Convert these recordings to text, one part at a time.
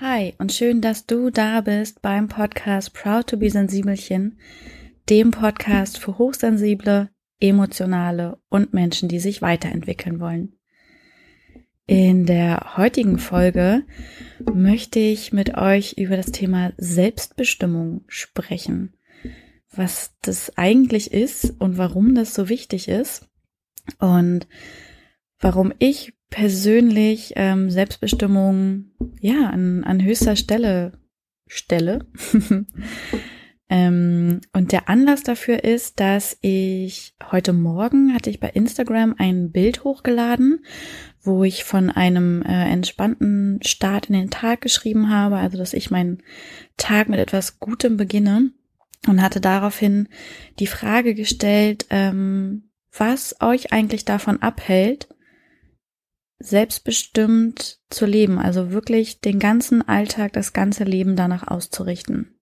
Hi und schön, dass du da bist beim Podcast Proud to be Sensibelchen, dem Podcast für hochsensible, emotionale und Menschen, die sich weiterentwickeln wollen. In der heutigen Folge möchte ich mit euch über das Thema Selbstbestimmung sprechen. Was das eigentlich ist und warum das so wichtig ist und warum ich persönlich ähm, Selbstbestimmung ja an, an höchster Stelle stelle. ähm, und der Anlass dafür ist, dass ich heute Morgen hatte ich bei Instagram ein Bild hochgeladen, wo ich von einem äh, entspannten Start in den Tag geschrieben habe, also dass ich meinen Tag mit etwas Gutem beginne und hatte daraufhin die Frage gestellt, ähm, was euch eigentlich davon abhält, selbstbestimmt zu leben, also wirklich den ganzen Alltag, das ganze Leben danach auszurichten.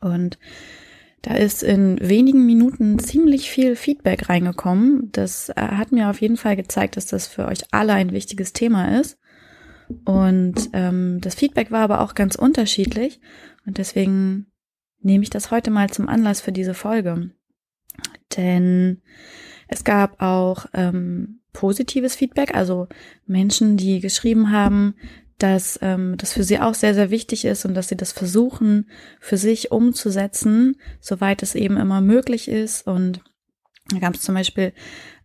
Und da ist in wenigen Minuten ziemlich viel Feedback reingekommen. Das äh, hat mir auf jeden Fall gezeigt, dass das für euch alle ein wichtiges Thema ist. Und ähm, das Feedback war aber auch ganz unterschiedlich. Und deswegen nehme ich das heute mal zum Anlass für diese Folge. Denn es gab auch ähm, positives Feedback, also Menschen, die geschrieben haben, dass ähm, das für sie auch sehr, sehr wichtig ist und dass sie das versuchen, für sich umzusetzen, soweit es eben immer möglich ist. Und da gab es zum Beispiel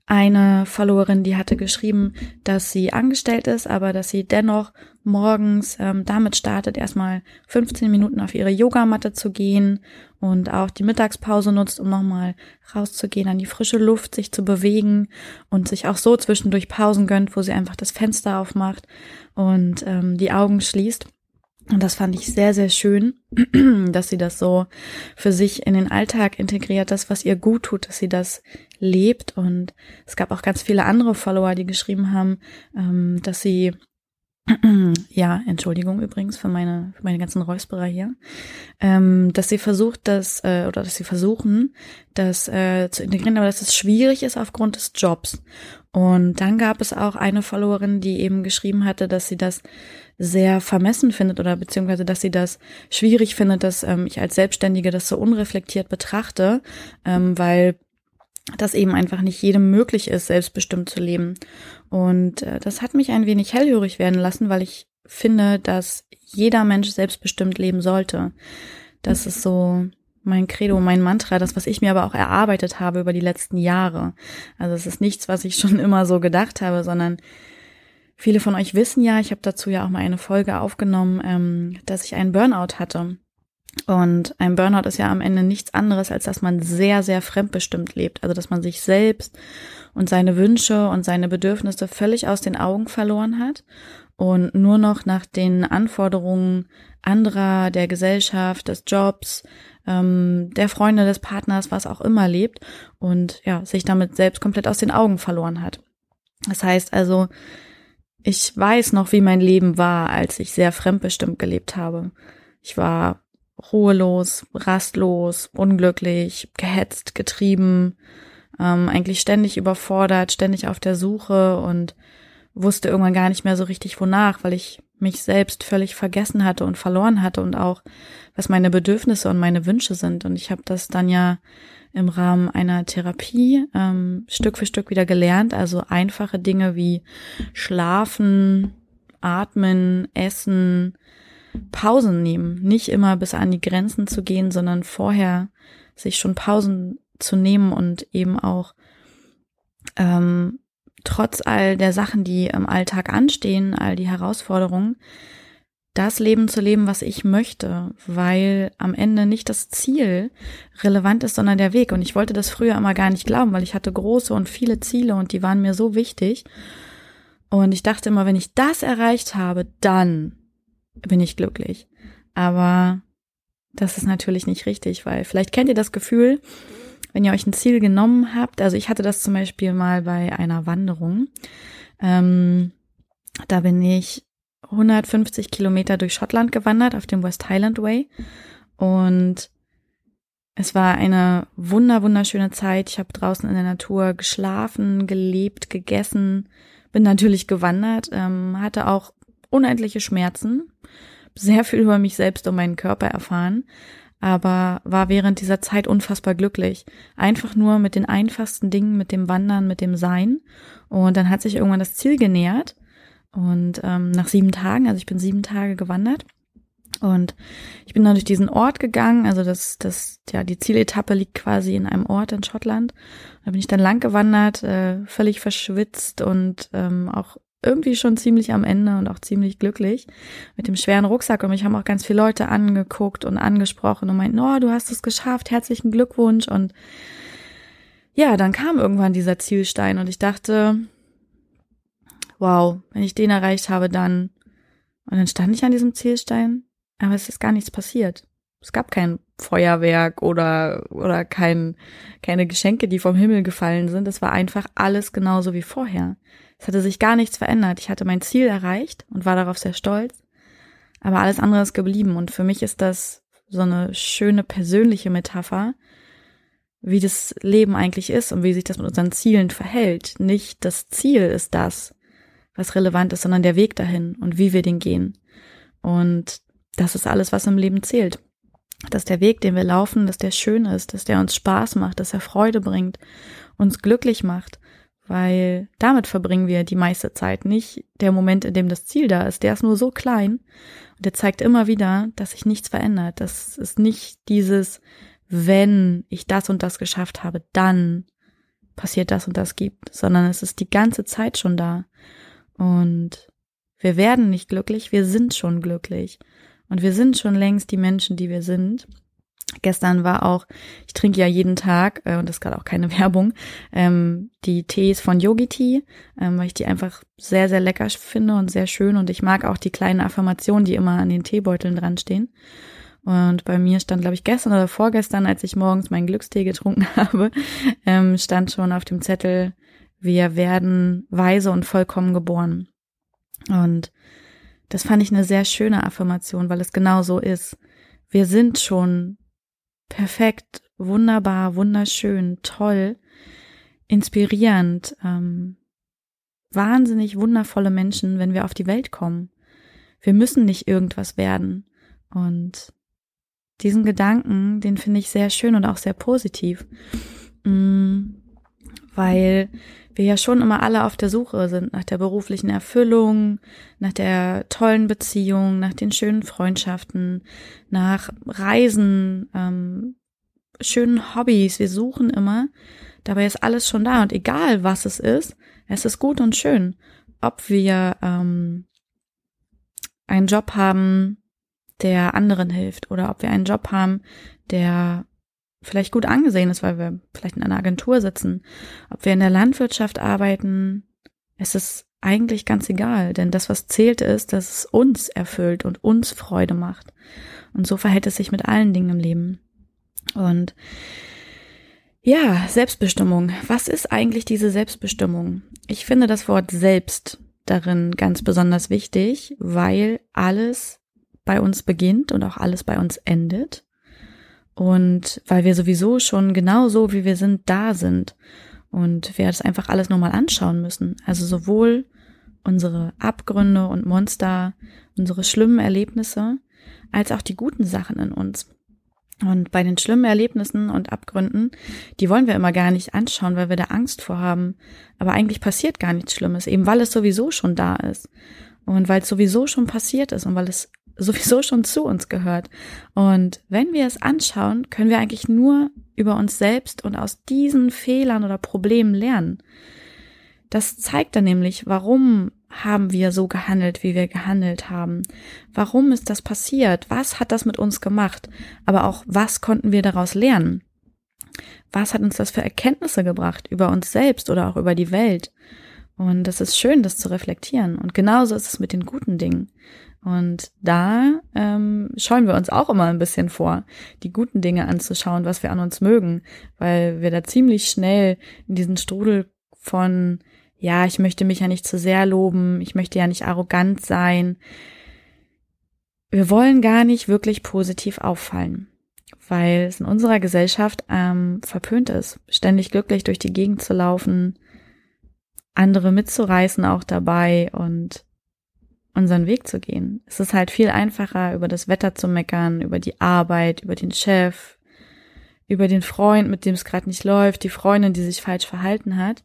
eine Followerin, die hatte geschrieben, dass sie angestellt ist, aber dass sie dennoch morgens ähm, damit startet, erstmal 15 Minuten auf ihre Yogamatte zu gehen und auch die Mittagspause nutzt, um nochmal rauszugehen, an die frische Luft, sich zu bewegen und sich auch so zwischendurch Pausen gönnt, wo sie einfach das Fenster aufmacht und ähm, die Augen schließt. Und das fand ich sehr, sehr schön, dass sie das so für sich in den Alltag integriert, das, was ihr gut tut, dass sie das lebt. Und es gab auch ganz viele andere Follower, die geschrieben haben, ähm, dass sie ja, Entschuldigung übrigens für meine, für meine ganzen Räusperer hier, ähm, dass sie versucht, das, äh, oder dass sie versuchen, das äh, zu integrieren, aber dass es schwierig ist aufgrund des Jobs. Und dann gab es auch eine Followerin, die eben geschrieben hatte, dass sie das sehr vermessen findet oder beziehungsweise, dass sie das schwierig findet, dass ähm, ich als Selbstständige das so unreflektiert betrachte, ähm, weil das eben einfach nicht jedem möglich ist, selbstbestimmt zu leben. Und äh, das hat mich ein wenig hellhörig werden lassen, weil ich finde, dass jeder Mensch selbstbestimmt leben sollte. Das ist so mein Credo, mein Mantra, das, was ich mir aber auch erarbeitet habe über die letzten Jahre. Also es ist nichts, was ich schon immer so gedacht habe, sondern viele von euch wissen ja, ich habe dazu ja auch mal eine Folge aufgenommen, ähm, dass ich einen Burnout hatte. Und ein Burnout ist ja am Ende nichts anderes, als dass man sehr, sehr fremdbestimmt lebt. Also dass man sich selbst und seine Wünsche und seine Bedürfnisse völlig aus den Augen verloren hat und nur noch nach den Anforderungen anderer, der Gesellschaft, des Jobs, ähm, der Freunde, des Partners, was auch immer lebt und ja, sich damit selbst komplett aus den Augen verloren hat. Das heißt also, ich weiß noch, wie mein Leben war, als ich sehr fremdbestimmt gelebt habe. Ich war ruhelos, rastlos, unglücklich, gehetzt, getrieben, ähm, eigentlich ständig überfordert, ständig auf der Suche und wusste irgendwann gar nicht mehr so richtig wonach, weil ich mich selbst völlig vergessen hatte und verloren hatte und auch, was meine Bedürfnisse und meine Wünsche sind. Und ich habe das dann ja im Rahmen einer Therapie ähm, Stück für Stück wieder gelernt. Also einfache Dinge wie Schlafen, Atmen, Essen, Pausen nehmen. Nicht immer bis an die Grenzen zu gehen, sondern vorher sich schon Pausen zu nehmen und eben auch ähm, trotz all der Sachen, die im Alltag anstehen, all die Herausforderungen, das Leben zu leben, was ich möchte, weil am Ende nicht das Ziel relevant ist, sondern der Weg. Und ich wollte das früher immer gar nicht glauben, weil ich hatte große und viele Ziele und die waren mir so wichtig. Und ich dachte immer, wenn ich das erreicht habe, dann bin ich glücklich. Aber das ist natürlich nicht richtig, weil vielleicht kennt ihr das Gefühl, wenn ihr euch ein Ziel genommen habt. Also ich hatte das zum Beispiel mal bei einer Wanderung. Ähm, da bin ich 150 Kilometer durch Schottland gewandert auf dem West Highland Way und es war eine wunder wunderschöne Zeit. Ich habe draußen in der Natur geschlafen, gelebt, gegessen, bin natürlich gewandert, ähm, hatte auch unendliche Schmerzen, sehr viel über mich selbst und meinen Körper erfahren, aber war während dieser Zeit unfassbar glücklich. Einfach nur mit den einfachsten Dingen, mit dem Wandern, mit dem Sein. Und dann hat sich irgendwann das Ziel genähert. Und ähm, nach sieben Tagen, also ich bin sieben Tage gewandert. Und ich bin dann durch diesen Ort gegangen, also das, das, ja, die Zieletappe liegt quasi in einem Ort in Schottland. Da bin ich dann lang gewandert, äh, völlig verschwitzt und ähm, auch irgendwie schon ziemlich am Ende und auch ziemlich glücklich mit dem schweren Rucksack. Und mich haben auch ganz viele Leute angeguckt und angesprochen und meinten, oh, du hast es geschafft, herzlichen Glückwunsch. Und ja, dann kam irgendwann dieser Zielstein und ich dachte, wow, wenn ich den erreicht habe, dann. Und dann stand ich an diesem Zielstein, aber es ist gar nichts passiert. Es gab kein Feuerwerk oder, oder kein, keine Geschenke, die vom Himmel gefallen sind. Es war einfach alles genauso wie vorher. Es hatte sich gar nichts verändert. Ich hatte mein Ziel erreicht und war darauf sehr stolz. Aber alles andere ist geblieben. Und für mich ist das so eine schöne persönliche Metapher, wie das Leben eigentlich ist und wie sich das mit unseren Zielen verhält. Nicht das Ziel ist das, was relevant ist, sondern der Weg dahin und wie wir den gehen. Und das ist alles, was im Leben zählt. Dass der Weg, den wir laufen, dass der schön ist, dass der uns Spaß macht, dass er Freude bringt, uns glücklich macht, weil damit verbringen wir die meiste Zeit, nicht der Moment, in dem das Ziel da ist. Der ist nur so klein und der zeigt immer wieder, dass sich nichts verändert. Das ist nicht dieses, wenn ich das und das geschafft habe, dann passiert das und das gibt, sondern es ist die ganze Zeit schon da. Und wir werden nicht glücklich, wir sind schon glücklich. Und wir sind schon längst die Menschen, die wir sind. Gestern war auch, ich trinke ja jeden Tag, äh, und das ist gerade auch keine Werbung, ähm, die Tees von Yogi Tea, ähm, weil ich die einfach sehr, sehr lecker finde und sehr schön. Und ich mag auch die kleinen Affirmationen, die immer an den Teebeuteln dran stehen. Und bei mir stand, glaube ich, gestern oder vorgestern, als ich morgens meinen Glückstee getrunken habe, ähm, stand schon auf dem Zettel, wir werden weise und vollkommen geboren. Und das fand ich eine sehr schöne Affirmation, weil es genau so ist. Wir sind schon perfekt, wunderbar, wunderschön, toll, inspirierend, ähm, wahnsinnig wundervolle Menschen, wenn wir auf die Welt kommen. Wir müssen nicht irgendwas werden. Und diesen Gedanken, den finde ich sehr schön und auch sehr positiv, mm, weil wir ja schon immer alle auf der Suche sind nach der beruflichen Erfüllung, nach der tollen Beziehung, nach den schönen Freundschaften, nach Reisen, ähm, schönen Hobbys. Wir suchen immer. Dabei ist alles schon da und egal was es ist, es ist gut und schön. Ob wir ähm, einen Job haben, der anderen hilft oder ob wir einen Job haben, der vielleicht gut angesehen ist, weil wir vielleicht in einer Agentur sitzen, ob wir in der Landwirtschaft arbeiten, es ist eigentlich ganz egal, denn das, was zählt, ist, dass es uns erfüllt und uns Freude macht. Und so verhält es sich mit allen Dingen im Leben. Und ja, Selbstbestimmung. Was ist eigentlich diese Selbstbestimmung? Ich finde das Wort selbst darin ganz besonders wichtig, weil alles bei uns beginnt und auch alles bei uns endet. Und weil wir sowieso schon genau so, wie wir sind, da sind. Und wir das einfach alles nochmal anschauen müssen. Also sowohl unsere Abgründe und Monster, unsere schlimmen Erlebnisse, als auch die guten Sachen in uns. Und bei den schlimmen Erlebnissen und Abgründen, die wollen wir immer gar nicht anschauen, weil wir da Angst vor haben. Aber eigentlich passiert gar nichts Schlimmes, eben weil es sowieso schon da ist. Und weil es sowieso schon passiert ist und weil es sowieso schon zu uns gehört. Und wenn wir es anschauen, können wir eigentlich nur über uns selbst und aus diesen Fehlern oder Problemen lernen. Das zeigt dann nämlich, warum haben wir so gehandelt, wie wir gehandelt haben? Warum ist das passiert? Was hat das mit uns gemacht? Aber auch, was konnten wir daraus lernen? Was hat uns das für Erkenntnisse gebracht über uns selbst oder auch über die Welt? Und es ist schön, das zu reflektieren. Und genauso ist es mit den guten Dingen. Und da ähm, scheuen wir uns auch immer ein bisschen vor, die guten Dinge anzuschauen, was wir an uns mögen, weil wir da ziemlich schnell in diesen Strudel von, ja, ich möchte mich ja nicht zu sehr loben, ich möchte ja nicht arrogant sein. Wir wollen gar nicht wirklich positiv auffallen, weil es in unserer Gesellschaft ähm, verpönt ist, ständig glücklich durch die Gegend zu laufen, andere mitzureißen auch dabei und unseren Weg zu gehen. Es ist halt viel einfacher, über das Wetter zu meckern, über die Arbeit, über den Chef, über den Freund, mit dem es gerade nicht läuft, die Freundin, die sich falsch verhalten hat.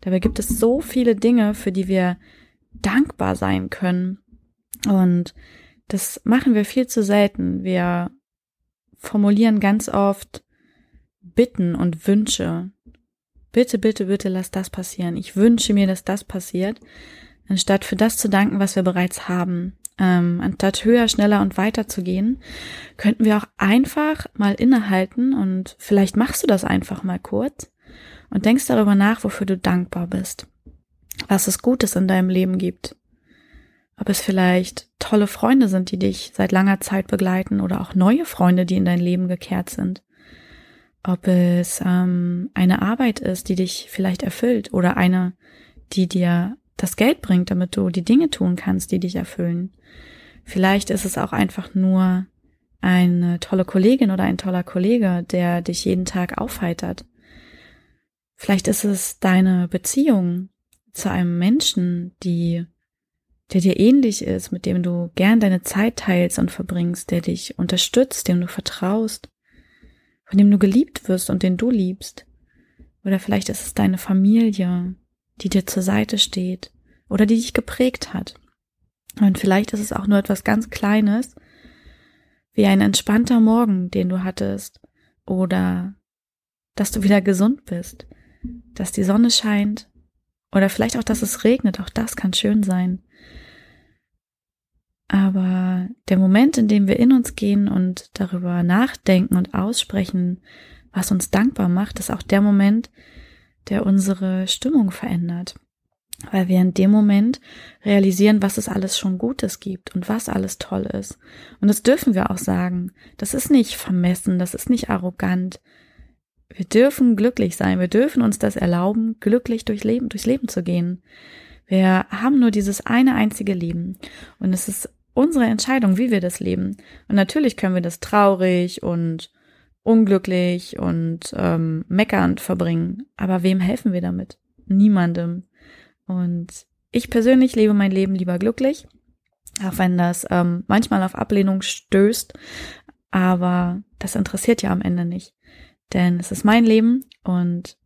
Dabei gibt es so viele Dinge, für die wir dankbar sein können. Und das machen wir viel zu selten. Wir formulieren ganz oft Bitten und Wünsche. Bitte, bitte, bitte lass das passieren. Ich wünsche mir, dass das passiert, anstatt für das zu danken, was wir bereits haben. Ähm, anstatt höher, schneller und weiter zu gehen, könnten wir auch einfach mal innehalten und vielleicht machst du das einfach mal kurz und denkst darüber nach, wofür du dankbar bist, was es Gutes in deinem Leben gibt. Ob es vielleicht tolle Freunde sind, die dich seit langer Zeit begleiten oder auch neue Freunde, die in dein Leben gekehrt sind. Ob es ähm, eine Arbeit ist, die dich vielleicht erfüllt oder eine, die dir das Geld bringt, damit du die Dinge tun kannst, die dich erfüllen. Vielleicht ist es auch einfach nur eine tolle Kollegin oder ein toller Kollege, der dich jeden Tag aufheitert. Vielleicht ist es deine Beziehung zu einem Menschen, die der dir ähnlich ist, mit dem du gern deine Zeit teilst und verbringst, der dich unterstützt, dem du vertraust, von dem du geliebt wirst und den du liebst. Oder vielleicht ist es deine Familie, die dir zur Seite steht oder die dich geprägt hat. Und vielleicht ist es auch nur etwas ganz Kleines, wie ein entspannter Morgen, den du hattest, oder dass du wieder gesund bist, dass die Sonne scheint, oder vielleicht auch, dass es regnet, auch das kann schön sein. Aber der Moment, in dem wir in uns gehen und darüber nachdenken und aussprechen, was uns dankbar macht, ist auch der Moment, der unsere Stimmung verändert. Weil wir in dem Moment realisieren, was es alles schon Gutes gibt und was alles toll ist. Und das dürfen wir auch sagen. Das ist nicht vermessen, das ist nicht arrogant. Wir dürfen glücklich sein, wir dürfen uns das erlauben, glücklich durch Leben, durchs Leben zu gehen. Wir haben nur dieses eine einzige Leben. Und es ist unsere Entscheidung, wie wir das leben. Und natürlich können wir das traurig und unglücklich und ähm, meckernd verbringen. Aber wem helfen wir damit? Niemandem. Und ich persönlich lebe mein Leben lieber glücklich, auch wenn das ähm, manchmal auf Ablehnung stößt. Aber das interessiert ja am Ende nicht. Denn es ist mein Leben und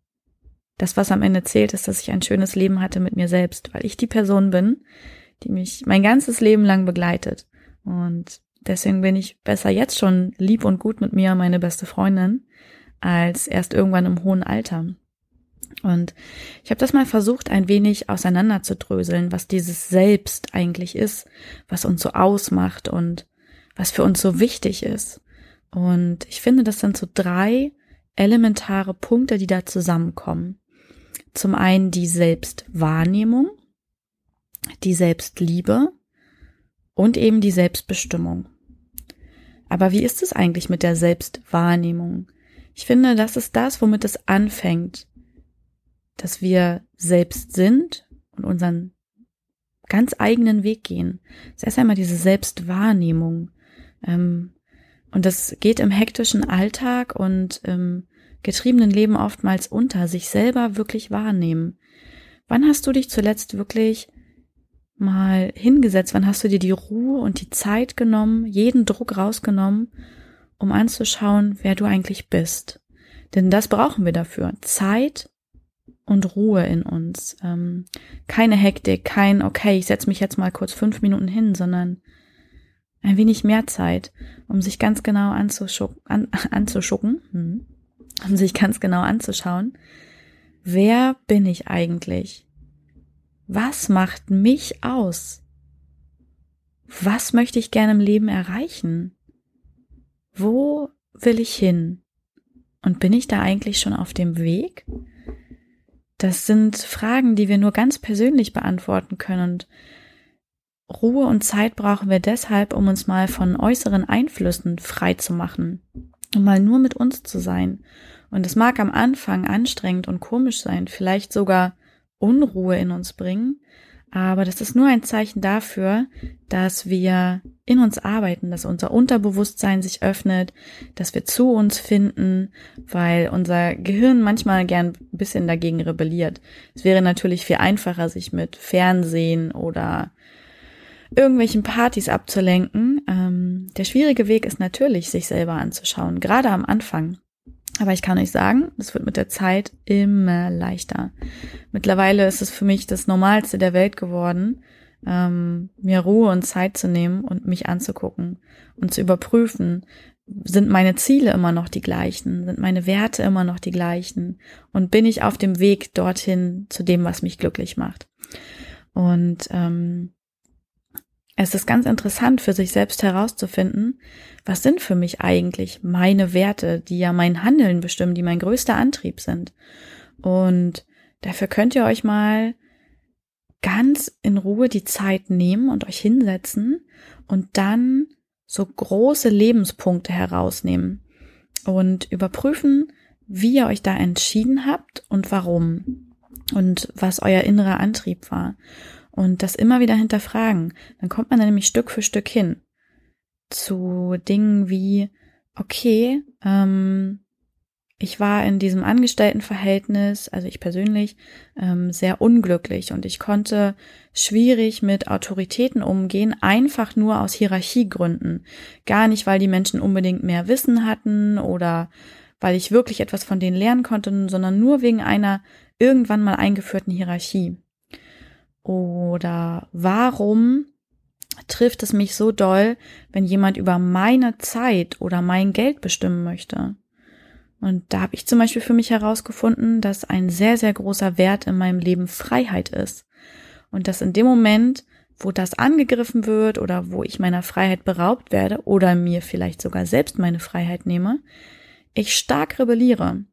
das, was am Ende zählt, ist, dass ich ein schönes Leben hatte mit mir selbst, weil ich die Person bin, die mich mein ganzes Leben lang begleitet. Und deswegen bin ich besser jetzt schon lieb und gut mit mir, meine beste Freundin, als erst irgendwann im hohen Alter. Und ich habe das mal versucht, ein wenig auseinanderzudröseln, was dieses Selbst eigentlich ist, was uns so ausmacht und was für uns so wichtig ist. Und ich finde, das sind so drei elementare Punkte, die da zusammenkommen. Zum einen die Selbstwahrnehmung, die Selbstliebe und eben die Selbstbestimmung. Aber wie ist es eigentlich mit der Selbstwahrnehmung? Ich finde, das ist das, womit es anfängt, dass wir selbst sind und unseren ganz eigenen Weg gehen. Das ist erst einmal diese Selbstwahrnehmung. Ähm, und das geht im hektischen Alltag und im getriebenen Leben oftmals unter, sich selber wirklich wahrnehmen. Wann hast du dich zuletzt wirklich mal hingesetzt? Wann hast du dir die Ruhe und die Zeit genommen, jeden Druck rausgenommen, um anzuschauen, wer du eigentlich bist? Denn das brauchen wir dafür. Zeit und Ruhe in uns. Ähm, keine Hektik, kein, okay, ich setze mich jetzt mal kurz fünf Minuten hin, sondern ein wenig mehr Zeit, um sich ganz genau anzuschucken, an, anzuschucken hm, um sich ganz genau anzuschauen, wer bin ich eigentlich? Was macht mich aus? Was möchte ich gerne im Leben erreichen? Wo will ich hin? Und bin ich da eigentlich schon auf dem Weg? Das sind Fragen, die wir nur ganz persönlich beantworten können. Und Ruhe und Zeit brauchen wir deshalb, um uns mal von äußeren Einflüssen frei zu machen, um mal nur mit uns zu sein. Und es mag am Anfang anstrengend und komisch sein, vielleicht sogar Unruhe in uns bringen. Aber das ist nur ein Zeichen dafür, dass wir in uns arbeiten, dass unser Unterbewusstsein sich öffnet, dass wir zu uns finden, weil unser Gehirn manchmal gern ein bisschen dagegen rebelliert. Es wäre natürlich viel einfacher, sich mit Fernsehen oder irgendwelchen Partys abzulenken. Ähm, der schwierige Weg ist natürlich, sich selber anzuschauen, gerade am Anfang. Aber ich kann euch sagen, es wird mit der Zeit immer leichter. Mittlerweile ist es für mich das Normalste der Welt geworden, ähm, mir Ruhe und Zeit zu nehmen und mich anzugucken und zu überprüfen, sind meine Ziele immer noch die gleichen, sind meine Werte immer noch die gleichen und bin ich auf dem Weg dorthin zu dem, was mich glücklich macht. Und ähm, es ist ganz interessant für sich selbst herauszufinden, was sind für mich eigentlich meine Werte, die ja mein Handeln bestimmen, die mein größter Antrieb sind. Und dafür könnt ihr euch mal ganz in Ruhe die Zeit nehmen und euch hinsetzen und dann so große Lebenspunkte herausnehmen und überprüfen, wie ihr euch da entschieden habt und warum und was euer innerer Antrieb war und das immer wieder hinterfragen. Dann kommt man nämlich Stück für Stück hin zu Dingen wie, okay, ähm, ich war in diesem Angestelltenverhältnis, also ich persönlich, ähm, sehr unglücklich und ich konnte schwierig mit Autoritäten umgehen, einfach nur aus Hierarchiegründen. Gar nicht, weil die Menschen unbedingt mehr Wissen hatten oder weil ich wirklich etwas von denen lernen konnte, sondern nur wegen einer irgendwann mal eingeführten Hierarchie. Oder warum trifft es mich so doll, wenn jemand über meine Zeit oder mein Geld bestimmen möchte? Und da habe ich zum Beispiel für mich herausgefunden, dass ein sehr, sehr großer Wert in meinem Leben Freiheit ist. Und dass in dem Moment, wo das angegriffen wird oder wo ich meiner Freiheit beraubt werde oder mir vielleicht sogar selbst meine Freiheit nehme, ich stark rebelliere.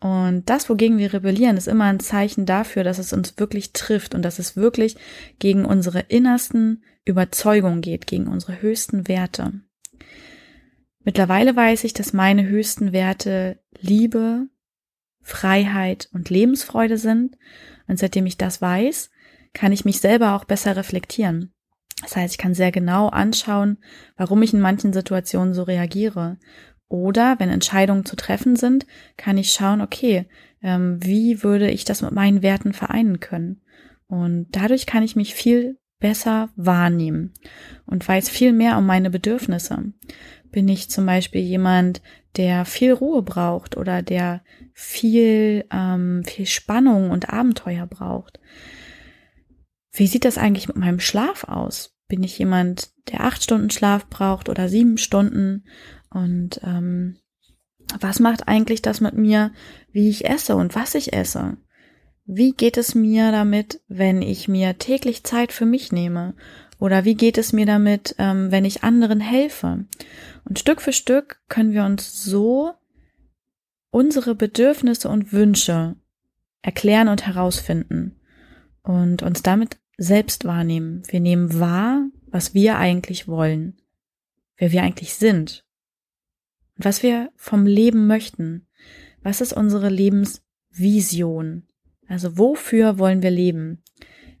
Und das, wogegen wir rebellieren, ist immer ein Zeichen dafür, dass es uns wirklich trifft und dass es wirklich gegen unsere innersten Überzeugungen geht, gegen unsere höchsten Werte. Mittlerweile weiß ich, dass meine höchsten Werte Liebe, Freiheit und Lebensfreude sind. Und seitdem ich das weiß, kann ich mich selber auch besser reflektieren. Das heißt, ich kann sehr genau anschauen, warum ich in manchen Situationen so reagiere. Oder wenn Entscheidungen zu treffen sind, kann ich schauen, okay, ähm, wie würde ich das mit meinen Werten vereinen können? Und dadurch kann ich mich viel besser wahrnehmen und weiß viel mehr um meine Bedürfnisse. Bin ich zum Beispiel jemand, der viel Ruhe braucht oder der viel, ähm, viel Spannung und Abenteuer braucht? Wie sieht das eigentlich mit meinem Schlaf aus? Bin ich jemand, der acht Stunden Schlaf braucht oder sieben Stunden? Und ähm, was macht eigentlich das mit mir, wie ich esse und was ich esse? Wie geht es mir damit, wenn ich mir täglich Zeit für mich nehme oder wie geht es mir damit, ähm, wenn ich anderen helfe? Und Stück für Stück können wir uns so unsere Bedürfnisse und Wünsche erklären und herausfinden und uns damit selbst wahrnehmen. Wir nehmen wahr, was wir eigentlich wollen, wer wir eigentlich sind was wir vom Leben möchten. Was ist unsere Lebensvision? Also wofür wollen wir leben?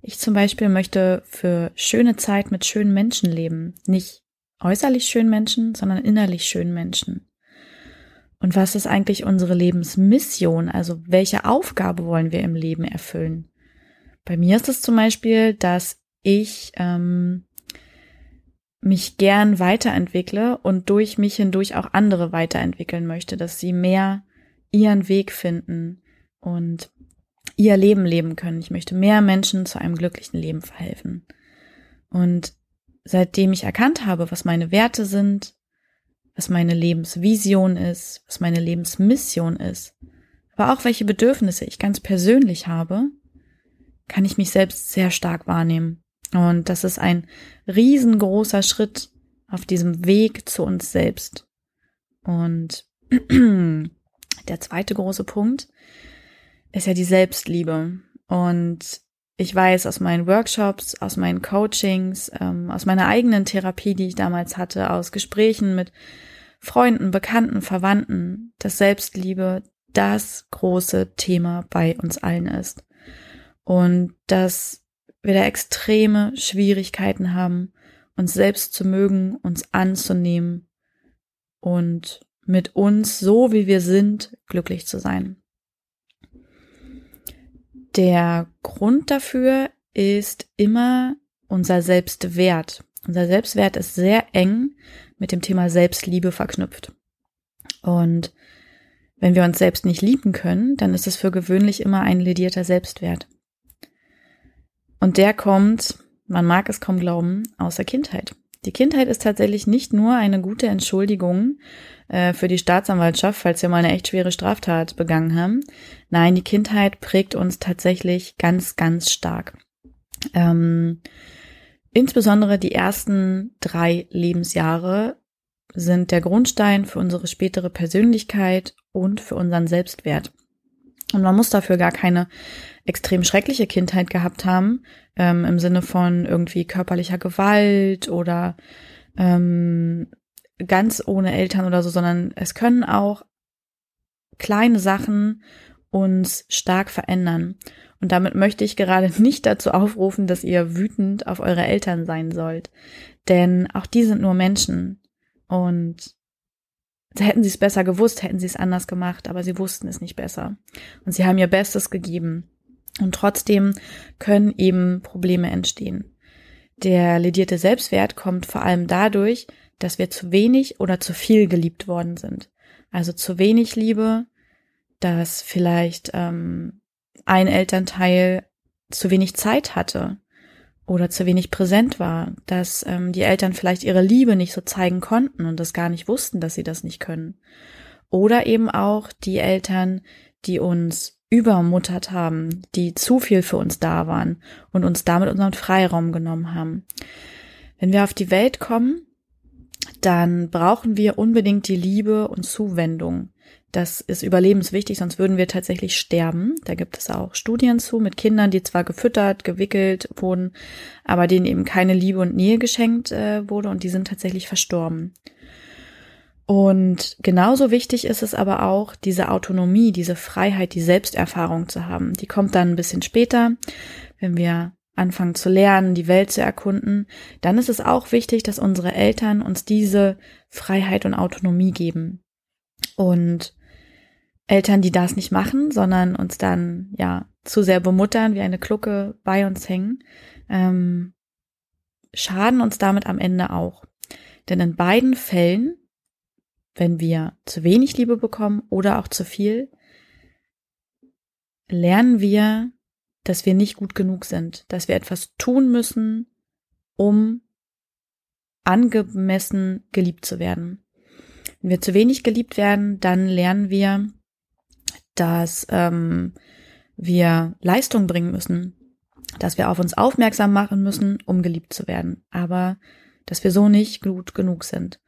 Ich zum Beispiel möchte für schöne Zeit mit schönen Menschen leben. Nicht äußerlich schönen Menschen, sondern innerlich schönen Menschen. Und was ist eigentlich unsere Lebensmission? Also welche Aufgabe wollen wir im Leben erfüllen? Bei mir ist es zum Beispiel, dass ich ähm, mich gern weiterentwickle und durch mich hindurch auch andere weiterentwickeln möchte, dass sie mehr ihren Weg finden und ihr Leben leben können. Ich möchte mehr Menschen zu einem glücklichen Leben verhelfen. Und seitdem ich erkannt habe, was meine Werte sind, was meine Lebensvision ist, was meine Lebensmission ist, aber auch welche Bedürfnisse ich ganz persönlich habe, kann ich mich selbst sehr stark wahrnehmen. Und das ist ein riesengroßer Schritt auf diesem Weg zu uns selbst. Und der zweite große Punkt ist ja die Selbstliebe. Und ich weiß aus meinen Workshops, aus meinen Coachings, ähm, aus meiner eigenen Therapie, die ich damals hatte, aus Gesprächen mit Freunden, Bekannten, Verwandten, dass Selbstliebe das große Thema bei uns allen ist. Und dass wir da extreme Schwierigkeiten haben, uns selbst zu mögen, uns anzunehmen und mit uns, so wie wir sind, glücklich zu sein. Der Grund dafür ist immer unser Selbstwert. Unser Selbstwert ist sehr eng mit dem Thema Selbstliebe verknüpft. Und wenn wir uns selbst nicht lieben können, dann ist es für gewöhnlich immer ein ledierter Selbstwert. Und der kommt, man mag es kaum glauben, aus der Kindheit. Die Kindheit ist tatsächlich nicht nur eine gute Entschuldigung äh, für die Staatsanwaltschaft, falls wir mal eine echt schwere Straftat begangen haben. Nein, die Kindheit prägt uns tatsächlich ganz, ganz stark. Ähm, insbesondere die ersten drei Lebensjahre sind der Grundstein für unsere spätere Persönlichkeit und für unseren Selbstwert. Und man muss dafür gar keine extrem schreckliche Kindheit gehabt haben, ähm, im Sinne von irgendwie körperlicher Gewalt oder ähm, ganz ohne Eltern oder so, sondern es können auch kleine Sachen uns stark verändern. Und damit möchte ich gerade nicht dazu aufrufen, dass ihr wütend auf eure Eltern sein sollt. Denn auch die sind nur Menschen. Und hätten sie es besser gewusst, hätten sie es anders gemacht, aber sie wussten es nicht besser. Und sie haben ihr Bestes gegeben. Und trotzdem können eben Probleme entstehen. Der ledierte Selbstwert kommt vor allem dadurch, dass wir zu wenig oder zu viel geliebt worden sind. Also zu wenig Liebe, dass vielleicht ähm, ein Elternteil zu wenig Zeit hatte oder zu wenig präsent war, dass ähm, die Eltern vielleicht ihre Liebe nicht so zeigen konnten und das gar nicht wussten, dass sie das nicht können. Oder eben auch die Eltern, die uns übermuttert haben, die zu viel für uns da waren und uns damit unseren Freiraum genommen haben. Wenn wir auf die Welt kommen, dann brauchen wir unbedingt die Liebe und Zuwendung. Das ist überlebenswichtig, sonst würden wir tatsächlich sterben. Da gibt es auch Studien zu mit Kindern, die zwar gefüttert, gewickelt wurden, aber denen eben keine Liebe und Nähe geschenkt äh, wurde und die sind tatsächlich verstorben. Und genauso wichtig ist es aber auch, diese Autonomie, diese Freiheit, die Selbsterfahrung zu haben. Die kommt dann ein bisschen später, wenn wir anfangen zu lernen, die Welt zu erkunden. Dann ist es auch wichtig, dass unsere Eltern uns diese Freiheit und Autonomie geben. Und Eltern, die das nicht machen, sondern uns dann ja zu sehr bemuttern, wie eine Klucke bei uns hängen, ähm, schaden uns damit am Ende auch. Denn in beiden Fällen, wenn wir zu wenig Liebe bekommen oder auch zu viel, lernen wir, dass wir nicht gut genug sind, dass wir etwas tun müssen, um angemessen geliebt zu werden. Wenn wir zu wenig geliebt werden, dann lernen wir, dass ähm, wir Leistung bringen müssen, dass wir auf uns aufmerksam machen müssen, um geliebt zu werden, aber dass wir so nicht gut genug sind.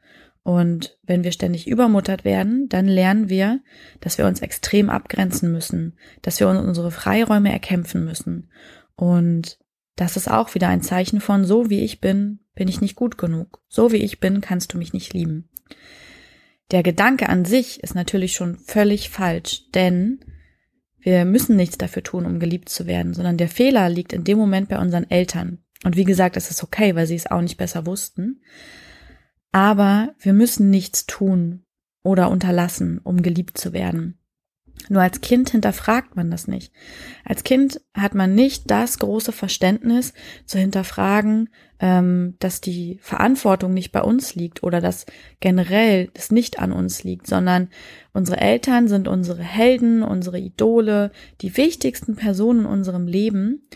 Und wenn wir ständig übermuttert werden, dann lernen wir, dass wir uns extrem abgrenzen müssen, dass wir unsere Freiräume erkämpfen müssen. Und das ist auch wieder ein Zeichen von, so wie ich bin, bin ich nicht gut genug. So wie ich bin, kannst du mich nicht lieben. Der Gedanke an sich ist natürlich schon völlig falsch, denn wir müssen nichts dafür tun, um geliebt zu werden, sondern der Fehler liegt in dem Moment bei unseren Eltern. Und wie gesagt, es ist okay, weil sie es auch nicht besser wussten. Aber wir müssen nichts tun oder unterlassen, um geliebt zu werden. Nur als Kind hinterfragt man das nicht. Als Kind hat man nicht das große Verständnis zu hinterfragen, ähm, dass die Verantwortung nicht bei uns liegt oder dass generell es nicht an uns liegt, sondern unsere Eltern sind unsere Helden, unsere Idole, die wichtigsten Personen in unserem Leben.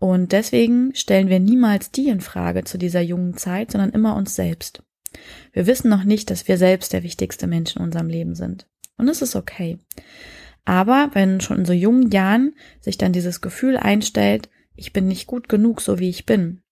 Und deswegen stellen wir niemals die in Frage zu dieser jungen Zeit, sondern immer uns selbst. Wir wissen noch nicht, dass wir selbst der wichtigste Mensch in unserem Leben sind. Und es ist okay. Aber wenn schon in so jungen Jahren sich dann dieses Gefühl einstellt, ich bin nicht gut genug, so wie ich bin,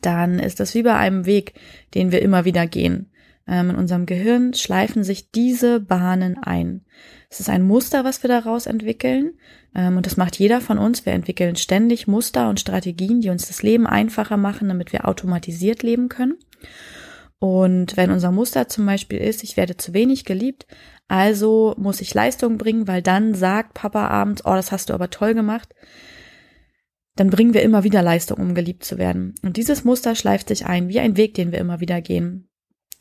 dann ist das wie bei einem Weg, den wir immer wieder gehen. Ähm, in unserem Gehirn schleifen sich diese Bahnen ein. Es ist ein Muster, was wir daraus entwickeln. Ähm, und das macht jeder von uns. Wir entwickeln ständig Muster und Strategien, die uns das Leben einfacher machen, damit wir automatisiert leben können. Und wenn unser Muster zum Beispiel ist, ich werde zu wenig geliebt, also muss ich Leistung bringen, weil dann sagt Papa abends, oh, das hast du aber toll gemacht. Dann bringen wir immer wieder Leistung, um geliebt zu werden. Und dieses Muster schleift sich ein, wie ein Weg, den wir immer wieder gehen.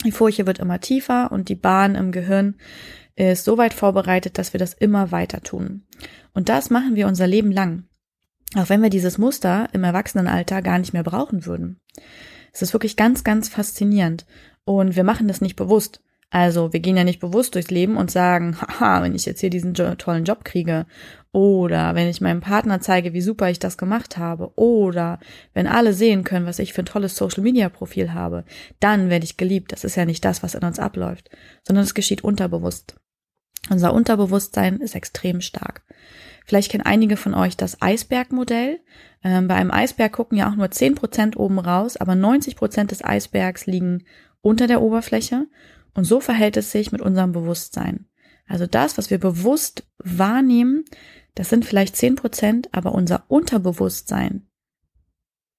Die Furche wird immer tiefer und die Bahn im Gehirn ist so weit vorbereitet, dass wir das immer weiter tun. Und das machen wir unser Leben lang. Auch wenn wir dieses Muster im Erwachsenenalter gar nicht mehr brauchen würden. Es ist wirklich ganz, ganz faszinierend. Und wir machen das nicht bewusst. Also wir gehen ja nicht bewusst durchs Leben und sagen, haha, wenn ich jetzt hier diesen jo tollen Job kriege oder wenn ich meinem Partner zeige, wie super ich das gemacht habe oder wenn alle sehen können, was ich für ein tolles Social-Media-Profil habe, dann werde ich geliebt. Das ist ja nicht das, was in uns abläuft, sondern es geschieht unterbewusst. Unser Unterbewusstsein ist extrem stark. Vielleicht kennen einige von euch das Eisbergmodell. Ähm, bei einem Eisberg gucken ja auch nur zehn Prozent oben raus, aber 90 Prozent des Eisbergs liegen unter der Oberfläche und so verhält es sich mit unserem Bewusstsein. Also das, was wir bewusst wahrnehmen, das sind vielleicht zehn Prozent, aber unser Unterbewusstsein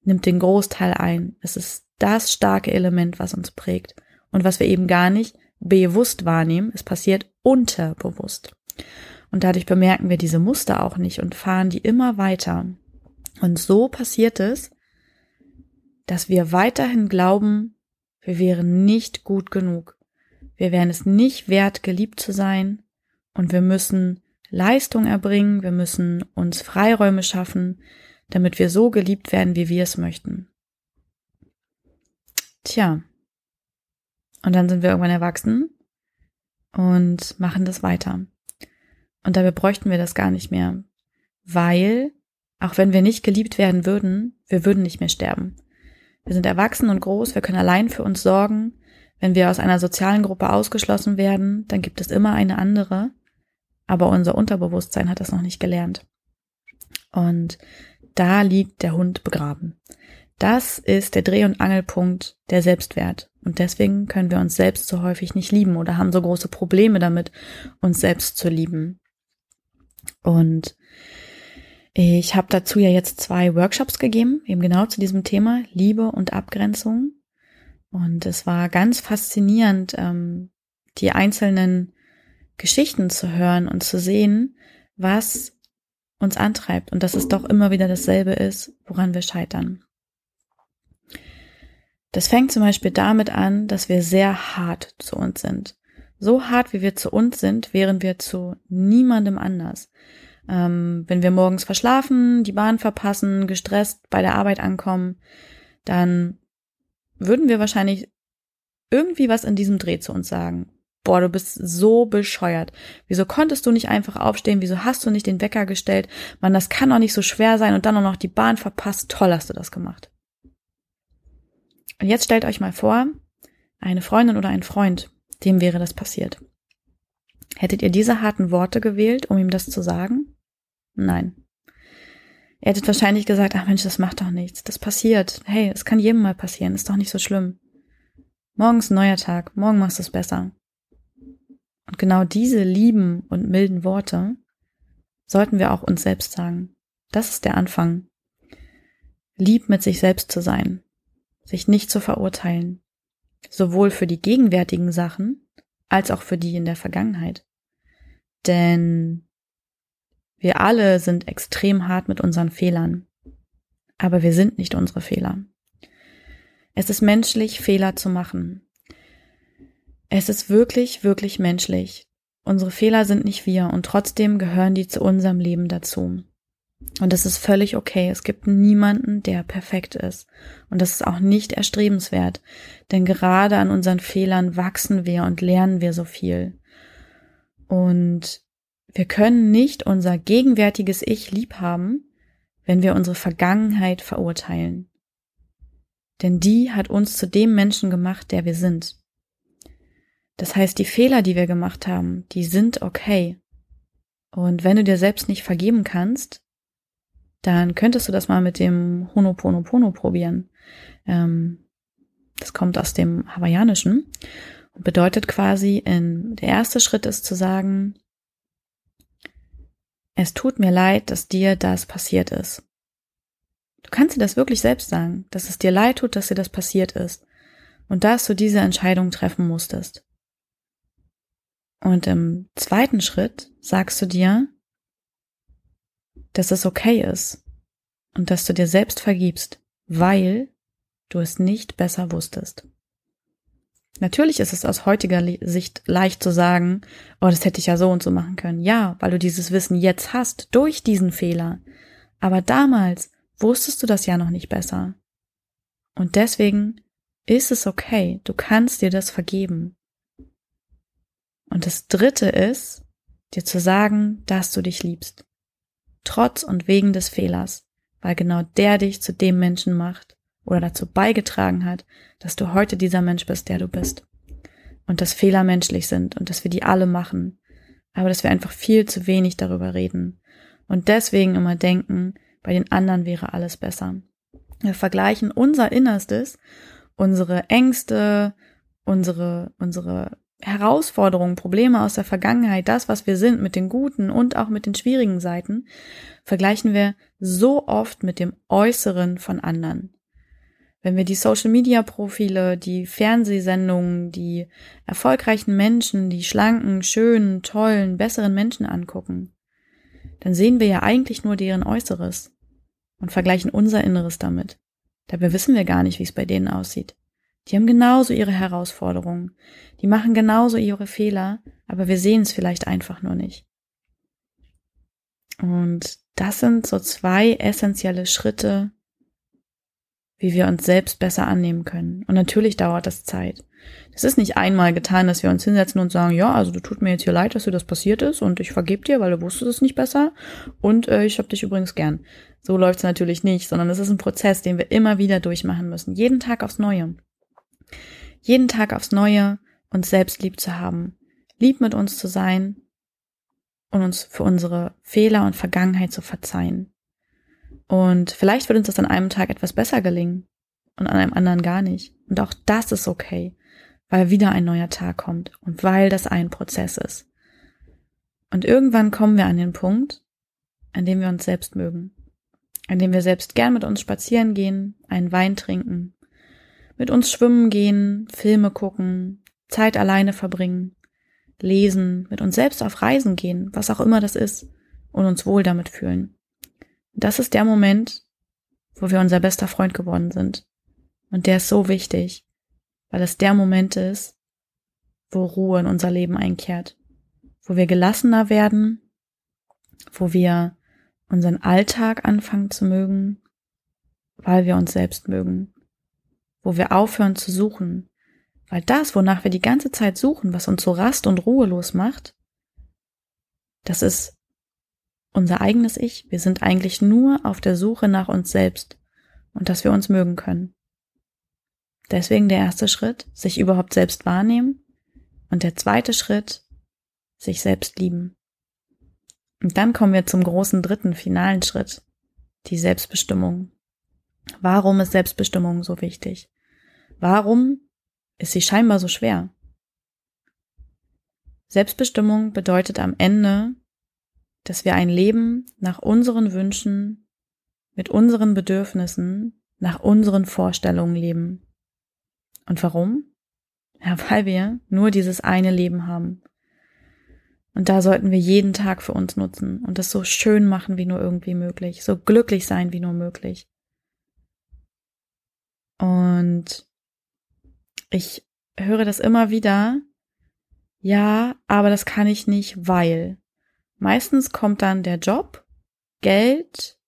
nimmt den Großteil ein. Es ist das starke Element, was uns prägt und was wir eben gar nicht bewusst wahrnehmen. Es passiert unterbewusst. Und dadurch bemerken wir diese Muster auch nicht und fahren die immer weiter. Und so passiert es, dass wir weiterhin glauben, wir wären nicht gut genug. Wir wären es nicht wert, geliebt zu sein und wir müssen Leistung erbringen, wir müssen uns Freiräume schaffen, damit wir so geliebt werden, wie wir es möchten. Tja. Und dann sind wir irgendwann erwachsen und machen das weiter. Und dabei bräuchten wir das gar nicht mehr, weil, auch wenn wir nicht geliebt werden würden, wir würden nicht mehr sterben. Wir sind erwachsen und groß, wir können allein für uns sorgen, wenn wir aus einer sozialen Gruppe ausgeschlossen werden, dann gibt es immer eine andere, aber unser Unterbewusstsein hat das noch nicht gelernt. Und da liegt der Hund begraben. Das ist der Dreh- und Angelpunkt der Selbstwert. Und deswegen können wir uns selbst so häufig nicht lieben oder haben so große Probleme damit, uns selbst zu lieben. Und ich habe dazu ja jetzt zwei Workshops gegeben, eben genau zu diesem Thema Liebe und Abgrenzung. Und es war ganz faszinierend, ähm, die einzelnen Geschichten zu hören und zu sehen, was uns antreibt und dass es doch immer wieder dasselbe ist, woran wir scheitern. Das fängt zum Beispiel damit an, dass wir sehr hart zu uns sind. So hart, wie wir zu uns sind, wären wir zu niemandem anders. Ähm, wenn wir morgens verschlafen, die Bahn verpassen, gestresst bei der Arbeit ankommen, dann würden wir wahrscheinlich irgendwie was in diesem Dreh zu uns sagen. Boah, du bist so bescheuert. Wieso konntest du nicht einfach aufstehen? Wieso hast du nicht den Wecker gestellt? Mann, das kann doch nicht so schwer sein und dann auch noch die Bahn verpasst. Toll hast du das gemacht. Und jetzt stellt euch mal vor, eine Freundin oder ein Freund, dem wäre das passiert. Hättet ihr diese harten Worte gewählt, um ihm das zu sagen? Nein. Ihr hättet wahrscheinlich gesagt, ach Mensch, das macht doch nichts. Das passiert. Hey, es kann jedem mal passieren. Ist doch nicht so schlimm. Morgen ist ein neuer Tag. Morgen machst du es besser. Und genau diese lieben und milden Worte sollten wir auch uns selbst sagen. Das ist der Anfang. Lieb mit sich selbst zu sein. Sich nicht zu verurteilen. Sowohl für die gegenwärtigen Sachen als auch für die in der Vergangenheit. Denn wir alle sind extrem hart mit unseren Fehlern. Aber wir sind nicht unsere Fehler. Es ist menschlich, Fehler zu machen. Es ist wirklich, wirklich menschlich. Unsere Fehler sind nicht wir und trotzdem gehören die zu unserem Leben dazu. Und das ist völlig okay. Es gibt niemanden, der perfekt ist. Und das ist auch nicht erstrebenswert. Denn gerade an unseren Fehlern wachsen wir und lernen wir so viel. Und wir können nicht unser gegenwärtiges Ich lieb haben, wenn wir unsere Vergangenheit verurteilen. Denn die hat uns zu dem Menschen gemacht, der wir sind. Das heißt, die Fehler, die wir gemacht haben, die sind okay. Und wenn du dir selbst nicht vergeben kannst, dann könntest du das mal mit dem Honoponopono probieren. Ähm, das kommt aus dem Hawaiianischen und bedeutet quasi, in, der erste Schritt ist zu sagen, es tut mir leid, dass dir das passiert ist. Du kannst dir das wirklich selbst sagen, dass es dir leid tut, dass dir das passiert ist und dass du diese Entscheidung treffen musstest. Und im zweiten Schritt sagst du dir, dass es okay ist und dass du dir selbst vergibst, weil du es nicht besser wusstest. Natürlich ist es aus heutiger Sicht leicht zu sagen, oh, das hätte ich ja so und so machen können. Ja, weil du dieses Wissen jetzt hast durch diesen Fehler. Aber damals wusstest du das ja noch nicht besser. Und deswegen ist es okay, du kannst dir das vergeben. Und das Dritte ist, dir zu sagen, dass du dich liebst. Trotz und wegen des Fehlers, weil genau der dich zu dem Menschen macht oder dazu beigetragen hat, dass du heute dieser Mensch bist, der du bist. Und dass Fehler menschlich sind und dass wir die alle machen, aber dass wir einfach viel zu wenig darüber reden. Und deswegen immer denken, bei den anderen wäre alles besser. Wir vergleichen unser Innerstes, unsere Ängste, unsere, unsere Herausforderungen, Probleme aus der Vergangenheit, das, was wir sind, mit den guten und auch mit den schwierigen Seiten, vergleichen wir so oft mit dem Äußeren von anderen. Wenn wir die Social-Media-Profile, die Fernsehsendungen, die erfolgreichen Menschen, die schlanken, schönen, tollen, besseren Menschen angucken, dann sehen wir ja eigentlich nur deren Äußeres und vergleichen unser Inneres damit. Dabei wissen wir gar nicht, wie es bei denen aussieht. Die haben genauso ihre Herausforderungen, die machen genauso ihre Fehler, aber wir sehen es vielleicht einfach nur nicht. Und das sind so zwei essentielle Schritte, wie wir uns selbst besser annehmen können. Und natürlich dauert das Zeit. Es ist nicht einmal getan, dass wir uns hinsetzen und sagen, ja, also du tut mir jetzt hier leid, dass dir das passiert ist und ich vergebe dir, weil du wusstest es nicht besser und äh, ich hab dich übrigens gern. So läuft es natürlich nicht, sondern es ist ein Prozess, den wir immer wieder durchmachen müssen. Jeden Tag aufs Neue. Jeden Tag aufs Neue uns selbst lieb zu haben. Lieb mit uns zu sein und uns für unsere Fehler und Vergangenheit zu verzeihen. Und vielleicht wird uns das an einem Tag etwas besser gelingen und an einem anderen gar nicht. Und auch das ist okay, weil wieder ein neuer Tag kommt und weil das ein Prozess ist. Und irgendwann kommen wir an den Punkt, an dem wir uns selbst mögen an dem wir selbst gern mit uns spazieren gehen, einen Wein trinken, mit uns schwimmen gehen, Filme gucken, Zeit alleine verbringen, lesen, mit uns selbst auf Reisen gehen, was auch immer das ist, und uns wohl damit fühlen. Das ist der Moment, wo wir unser bester Freund geworden sind. Und der ist so wichtig, weil es der Moment ist, wo Ruhe in unser Leben einkehrt, wo wir gelassener werden, wo wir unseren Alltag anfangen zu mögen, weil wir uns selbst mögen, wo wir aufhören zu suchen, weil das, wonach wir die ganze Zeit suchen, was uns so rast und ruhelos macht, das ist unser eigenes Ich. Wir sind eigentlich nur auf der Suche nach uns selbst und dass wir uns mögen können. Deswegen der erste Schritt, sich überhaupt selbst wahrnehmen und der zweite Schritt, sich selbst lieben. Und dann kommen wir zum großen dritten, finalen Schritt, die Selbstbestimmung. Warum ist Selbstbestimmung so wichtig? Warum ist sie scheinbar so schwer? Selbstbestimmung bedeutet am Ende, dass wir ein Leben nach unseren Wünschen, mit unseren Bedürfnissen, nach unseren Vorstellungen leben. Und warum? Ja, weil wir nur dieses eine Leben haben. Und da sollten wir jeden Tag für uns nutzen und das so schön machen wie nur irgendwie möglich, so glücklich sein wie nur möglich. Und ich höre das immer wieder, ja, aber das kann ich nicht, weil. Meistens kommt dann der Job, Geld,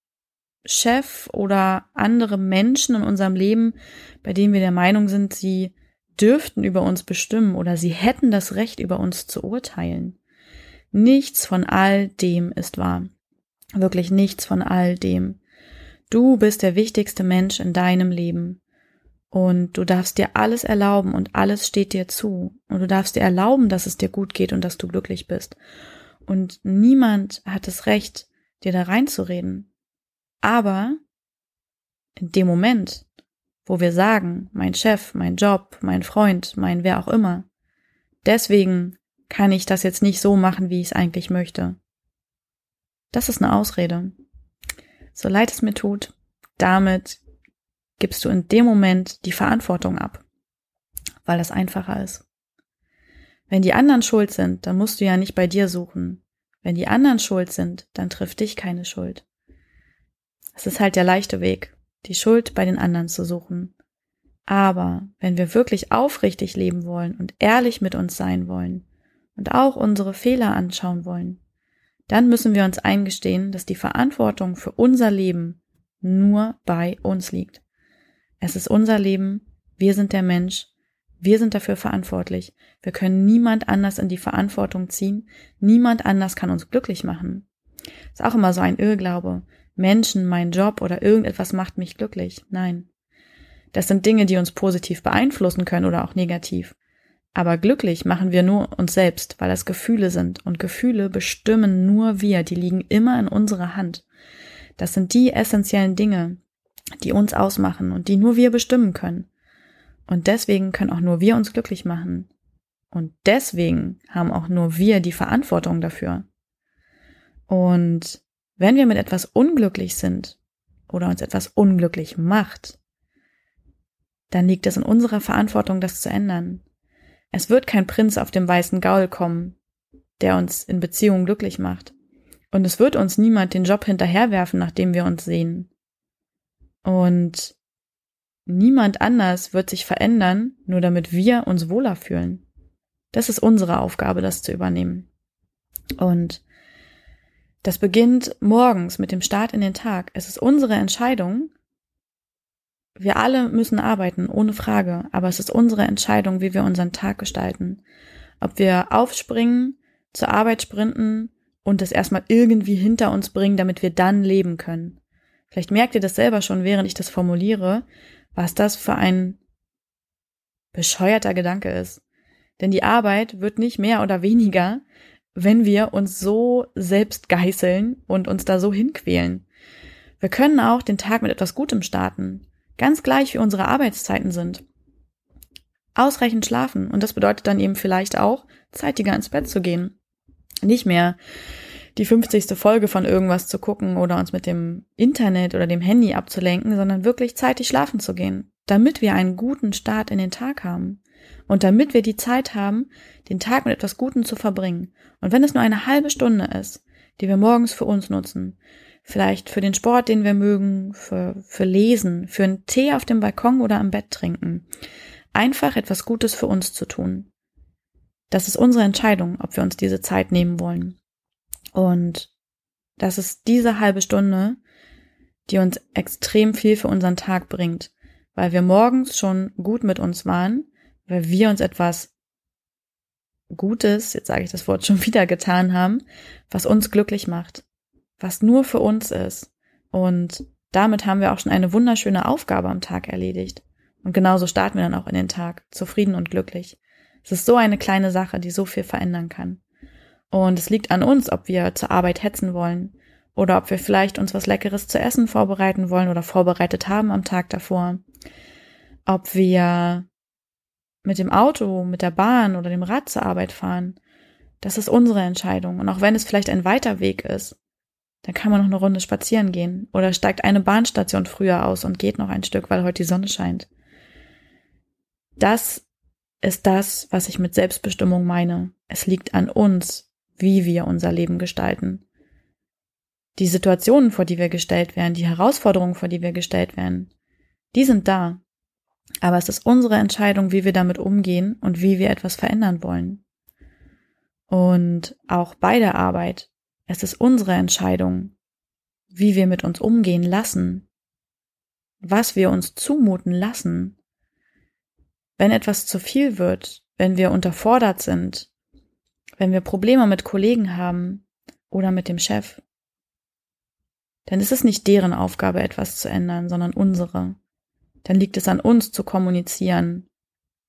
Chef oder andere Menschen in unserem Leben, bei denen wir der Meinung sind, sie dürften über uns bestimmen oder sie hätten das Recht, über uns zu urteilen. Nichts von all dem ist wahr. Wirklich nichts von all dem. Du bist der wichtigste Mensch in deinem Leben. Und du darfst dir alles erlauben und alles steht dir zu. Und du darfst dir erlauben, dass es dir gut geht und dass du glücklich bist. Und niemand hat das Recht, dir da reinzureden. Aber in dem Moment, wo wir sagen, mein Chef, mein Job, mein Freund, mein wer auch immer, deswegen kann ich das jetzt nicht so machen, wie ich es eigentlich möchte. Das ist eine Ausrede. So leid es mir tut, damit gibst du in dem Moment die Verantwortung ab, weil das einfacher ist. Wenn die anderen schuld sind, dann musst du ja nicht bei dir suchen. Wenn die anderen schuld sind, dann trifft dich keine Schuld. Es ist halt der leichte Weg, die Schuld bei den anderen zu suchen. Aber wenn wir wirklich aufrichtig leben wollen und ehrlich mit uns sein wollen, und auch unsere Fehler anschauen wollen, dann müssen wir uns eingestehen, dass die Verantwortung für unser Leben nur bei uns liegt. Es ist unser Leben, wir sind der Mensch, wir sind dafür verantwortlich. Wir können niemand anders in die Verantwortung ziehen, niemand anders kann uns glücklich machen. Ist auch immer so ein Irrglaube. Menschen, mein Job oder irgendetwas macht mich glücklich. Nein. Das sind Dinge, die uns positiv beeinflussen können oder auch negativ. Aber glücklich machen wir nur uns selbst, weil das Gefühle sind. Und Gefühle bestimmen nur wir, die liegen immer in unserer Hand. Das sind die essentiellen Dinge, die uns ausmachen und die nur wir bestimmen können. Und deswegen können auch nur wir uns glücklich machen. Und deswegen haben auch nur wir die Verantwortung dafür. Und wenn wir mit etwas unglücklich sind oder uns etwas unglücklich macht, dann liegt es in unserer Verantwortung, das zu ändern. Es wird kein Prinz auf dem weißen Gaul kommen, der uns in Beziehungen glücklich macht. Und es wird uns niemand den Job hinterherwerfen, nachdem wir uns sehen. Und niemand anders wird sich verändern, nur damit wir uns wohler fühlen. Das ist unsere Aufgabe, das zu übernehmen. Und das beginnt morgens mit dem Start in den Tag. Es ist unsere Entscheidung, wir alle müssen arbeiten, ohne Frage, aber es ist unsere Entscheidung, wie wir unseren Tag gestalten. Ob wir aufspringen, zur Arbeit sprinten und das erstmal irgendwie hinter uns bringen, damit wir dann leben können. Vielleicht merkt ihr das selber schon, während ich das formuliere, was das für ein bescheuerter Gedanke ist. Denn die Arbeit wird nicht mehr oder weniger, wenn wir uns so selbst geißeln und uns da so hinquälen. Wir können auch den Tag mit etwas Gutem starten. Ganz gleich wie unsere Arbeitszeiten sind. Ausreichend schlafen. Und das bedeutet dann eben vielleicht auch, zeitiger ins Bett zu gehen. Nicht mehr die 50. Folge von irgendwas zu gucken oder uns mit dem Internet oder dem Handy abzulenken, sondern wirklich zeitig schlafen zu gehen, damit wir einen guten Start in den Tag haben und damit wir die Zeit haben, den Tag mit etwas Gutem zu verbringen. Und wenn es nur eine halbe Stunde ist, die wir morgens für uns nutzen, vielleicht für den Sport, den wir mögen, für, für Lesen, für einen Tee auf dem Balkon oder am Bett trinken. Einfach etwas Gutes für uns zu tun. Das ist unsere Entscheidung, ob wir uns diese Zeit nehmen wollen. Und das ist diese halbe Stunde, die uns extrem viel für unseren Tag bringt, weil wir morgens schon gut mit uns waren, weil wir uns etwas Gutes, jetzt sage ich das Wort schon wieder getan haben, was uns glücklich macht was nur für uns ist. Und damit haben wir auch schon eine wunderschöne Aufgabe am Tag erledigt. Und genauso starten wir dann auch in den Tag, zufrieden und glücklich. Es ist so eine kleine Sache, die so viel verändern kann. Und es liegt an uns, ob wir zur Arbeit hetzen wollen oder ob wir vielleicht uns was Leckeres zu essen vorbereiten wollen oder vorbereitet haben am Tag davor. Ob wir mit dem Auto, mit der Bahn oder dem Rad zur Arbeit fahren. Das ist unsere Entscheidung. Und auch wenn es vielleicht ein weiter Weg ist, dann kann man noch eine Runde spazieren gehen oder steigt eine Bahnstation früher aus und geht noch ein Stück, weil heute die Sonne scheint. Das ist das, was ich mit Selbstbestimmung meine. Es liegt an uns, wie wir unser Leben gestalten. Die Situationen, vor die wir gestellt werden, die Herausforderungen, vor die wir gestellt werden, die sind da. Aber es ist unsere Entscheidung, wie wir damit umgehen und wie wir etwas verändern wollen. Und auch bei der Arbeit es ist unsere Entscheidung, wie wir mit uns umgehen lassen, was wir uns zumuten lassen. Wenn etwas zu viel wird, wenn wir unterfordert sind, wenn wir Probleme mit Kollegen haben oder mit dem Chef, dann ist es nicht deren Aufgabe, etwas zu ändern, sondern unsere. Dann liegt es an uns zu kommunizieren,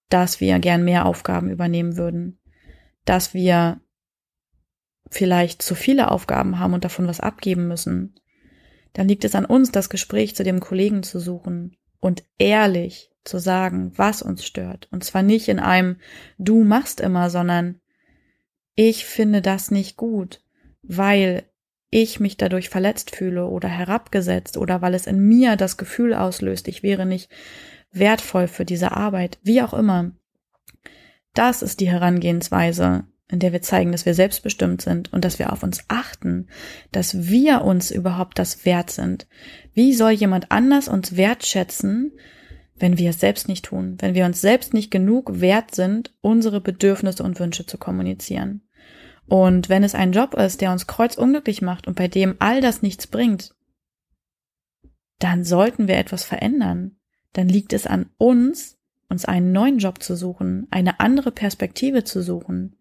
dass wir gern mehr Aufgaben übernehmen würden, dass wir vielleicht zu viele Aufgaben haben und davon was abgeben müssen, dann liegt es an uns, das Gespräch zu dem Kollegen zu suchen und ehrlich zu sagen, was uns stört. Und zwar nicht in einem Du machst immer, sondern ich finde das nicht gut, weil ich mich dadurch verletzt fühle oder herabgesetzt oder weil es in mir das Gefühl auslöst, ich wäre nicht wertvoll für diese Arbeit, wie auch immer. Das ist die Herangehensweise, in der wir zeigen, dass wir selbstbestimmt sind und dass wir auf uns achten, dass wir uns überhaupt das wert sind. Wie soll jemand anders uns wertschätzen, wenn wir es selbst nicht tun, wenn wir uns selbst nicht genug wert sind, unsere Bedürfnisse und Wünsche zu kommunizieren? Und wenn es ein Job ist, der uns kreuzunglücklich macht und bei dem all das nichts bringt, dann sollten wir etwas verändern. Dann liegt es an uns, uns einen neuen Job zu suchen, eine andere Perspektive zu suchen.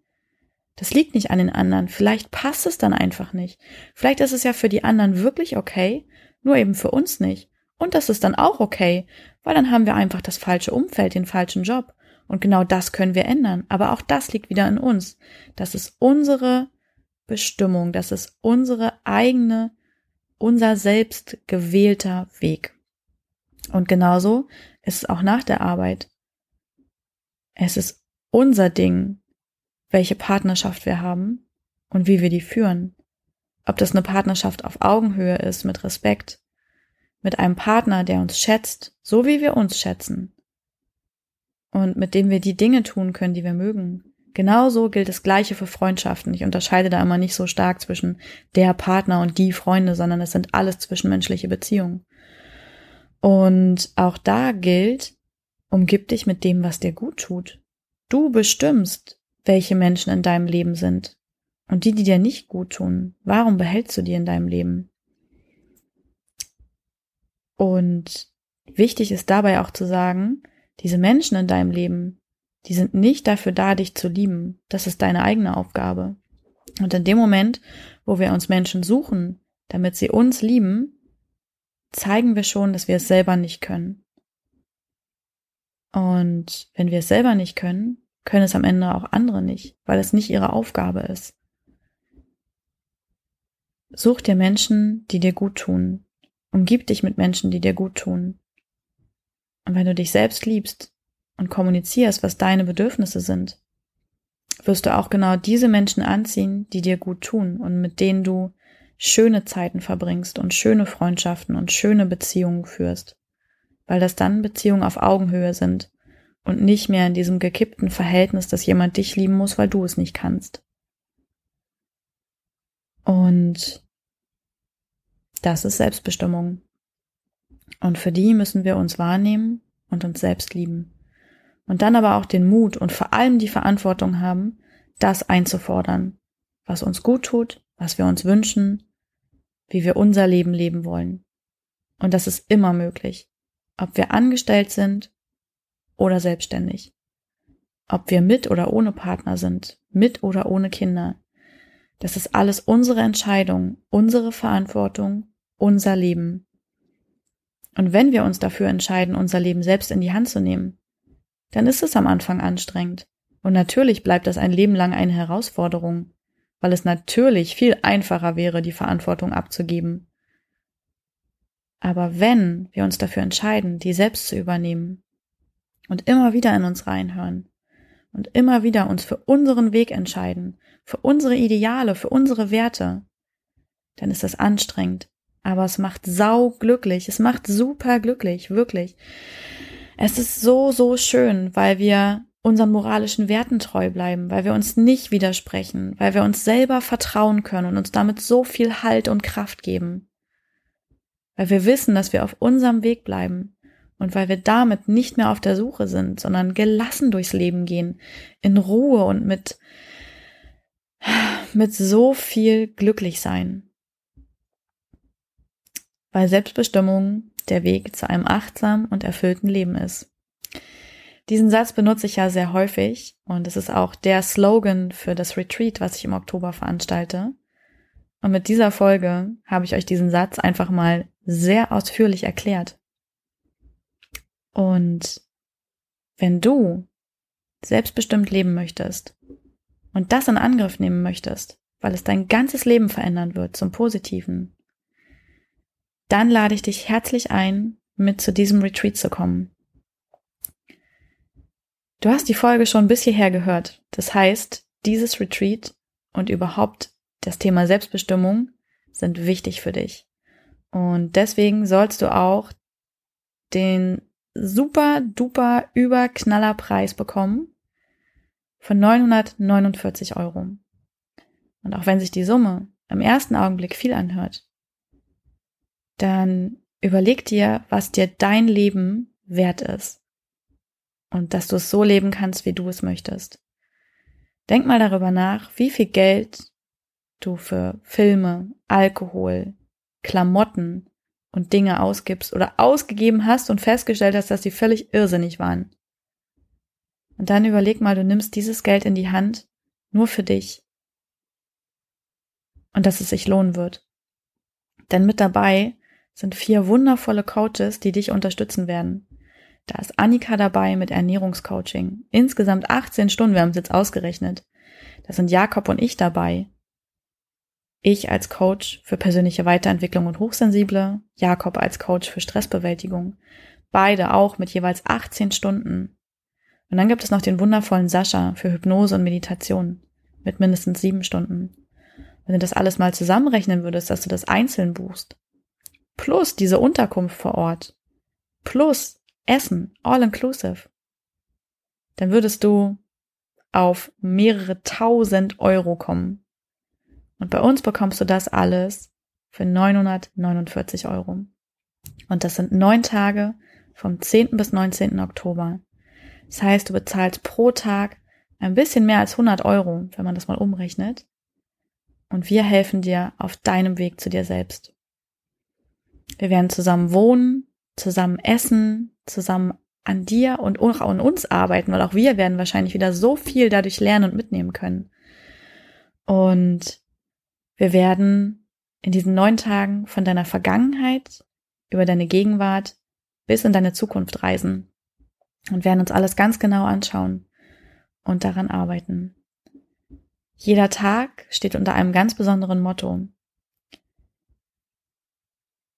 Das liegt nicht an den anderen. Vielleicht passt es dann einfach nicht. Vielleicht ist es ja für die anderen wirklich okay, nur eben für uns nicht. Und das ist dann auch okay, weil dann haben wir einfach das falsche Umfeld, den falschen Job. Und genau das können wir ändern. Aber auch das liegt wieder in uns. Das ist unsere Bestimmung. Das ist unsere eigene, unser selbst gewählter Weg. Und genauso ist es auch nach der Arbeit. Es ist unser Ding, welche Partnerschaft wir haben und wie wir die führen. Ob das eine Partnerschaft auf Augenhöhe ist, mit Respekt, mit einem Partner, der uns schätzt, so wie wir uns schätzen und mit dem wir die Dinge tun können, die wir mögen. Genauso gilt das Gleiche für Freundschaften. Ich unterscheide da immer nicht so stark zwischen der Partner und die Freunde, sondern es sind alles zwischenmenschliche Beziehungen. Und auch da gilt, umgib dich mit dem, was dir gut tut. Du bestimmst, welche Menschen in deinem Leben sind. Und die, die dir nicht gut tun, warum behältst du die in deinem Leben? Und wichtig ist dabei auch zu sagen, diese Menschen in deinem Leben, die sind nicht dafür da, dich zu lieben. Das ist deine eigene Aufgabe. Und in dem Moment, wo wir uns Menschen suchen, damit sie uns lieben, zeigen wir schon, dass wir es selber nicht können. Und wenn wir es selber nicht können, können es am Ende auch andere nicht, weil es nicht ihre Aufgabe ist. Such dir Menschen, die dir gut tun. Umgib dich mit Menschen, die dir gut tun. Und wenn du dich selbst liebst und kommunizierst, was deine Bedürfnisse sind, wirst du auch genau diese Menschen anziehen, die dir gut tun und mit denen du schöne Zeiten verbringst und schöne Freundschaften und schöne Beziehungen führst, weil das dann Beziehungen auf Augenhöhe sind und nicht mehr in diesem gekippten Verhältnis, dass jemand dich lieben muss, weil du es nicht kannst. Und das ist Selbstbestimmung. Und für die müssen wir uns wahrnehmen und uns selbst lieben. Und dann aber auch den Mut und vor allem die Verantwortung haben, das einzufordern, was uns gut tut, was wir uns wünschen, wie wir unser Leben leben wollen. Und das ist immer möglich. Ob wir angestellt sind oder selbstständig. Ob wir mit oder ohne Partner sind, mit oder ohne Kinder. Das ist alles unsere Entscheidung, unsere Verantwortung, unser Leben. Und wenn wir uns dafür entscheiden, unser Leben selbst in die Hand zu nehmen, dann ist es am Anfang anstrengend. Und natürlich bleibt das ein Leben lang eine Herausforderung, weil es natürlich viel einfacher wäre, die Verantwortung abzugeben. Aber wenn wir uns dafür entscheiden, die selbst zu übernehmen, und immer wieder in uns reinhören und immer wieder uns für unseren Weg entscheiden, für unsere Ideale, für unsere Werte, dann ist das anstrengend. Aber es macht sau glücklich. Es macht super glücklich, wirklich. Es ist so, so schön, weil wir unseren moralischen Werten treu bleiben, weil wir uns nicht widersprechen, weil wir uns selber vertrauen können und uns damit so viel Halt und Kraft geben. Weil wir wissen, dass wir auf unserem Weg bleiben und weil wir damit nicht mehr auf der Suche sind, sondern gelassen durchs Leben gehen, in Ruhe und mit, mit so viel glücklich sein. Weil Selbstbestimmung der Weg zu einem achtsamen und erfüllten Leben ist. Diesen Satz benutze ich ja sehr häufig und es ist auch der Slogan für das Retreat, was ich im Oktober veranstalte. Und mit dieser Folge habe ich euch diesen Satz einfach mal sehr ausführlich erklärt. Und wenn du selbstbestimmt leben möchtest und das in Angriff nehmen möchtest, weil es dein ganzes Leben verändern wird zum Positiven, dann lade ich dich herzlich ein, mit zu diesem Retreat zu kommen. Du hast die Folge schon bis hierher gehört. Das heißt, dieses Retreat und überhaupt das Thema Selbstbestimmung sind wichtig für dich. Und deswegen sollst du auch den super duper überknaller Preis bekommen von 949 Euro. Und auch wenn sich die Summe im ersten Augenblick viel anhört, dann überleg dir, was dir dein Leben wert ist. Und dass du es so leben kannst, wie du es möchtest. Denk mal darüber nach, wie viel Geld du für Filme, Alkohol, Klamotten und Dinge ausgibst oder ausgegeben hast und festgestellt hast, dass sie völlig irrsinnig waren. Und dann überleg mal, du nimmst dieses Geld in die Hand nur für dich. Und dass es sich lohnen wird. Denn mit dabei sind vier wundervolle Coaches, die dich unterstützen werden. Da ist Annika dabei mit Ernährungscoaching. Insgesamt 18 Stunden, wir haben es jetzt ausgerechnet. Da sind Jakob und ich dabei. Ich als Coach für persönliche Weiterentwicklung und Hochsensible, Jakob als Coach für Stressbewältigung. Beide auch mit jeweils 18 Stunden. Und dann gibt es noch den wundervollen Sascha für Hypnose und Meditation mit mindestens sieben Stunden. Wenn du das alles mal zusammenrechnen würdest, dass du das einzeln buchst, plus diese Unterkunft vor Ort, plus Essen, all inclusive, dann würdest du auf mehrere tausend Euro kommen. Und bei uns bekommst du das alles für 949 Euro. Und das sind neun Tage vom 10. bis 19. Oktober. Das heißt, du bezahlst pro Tag ein bisschen mehr als 100 Euro, wenn man das mal umrechnet. Und wir helfen dir auf deinem Weg zu dir selbst. Wir werden zusammen wohnen, zusammen essen, zusammen an dir und auch an uns arbeiten, weil auch wir werden wahrscheinlich wieder so viel dadurch lernen und mitnehmen können. Und wir werden in diesen neun Tagen von deiner Vergangenheit über deine Gegenwart bis in deine Zukunft reisen und werden uns alles ganz genau anschauen und daran arbeiten. Jeder Tag steht unter einem ganz besonderen Motto.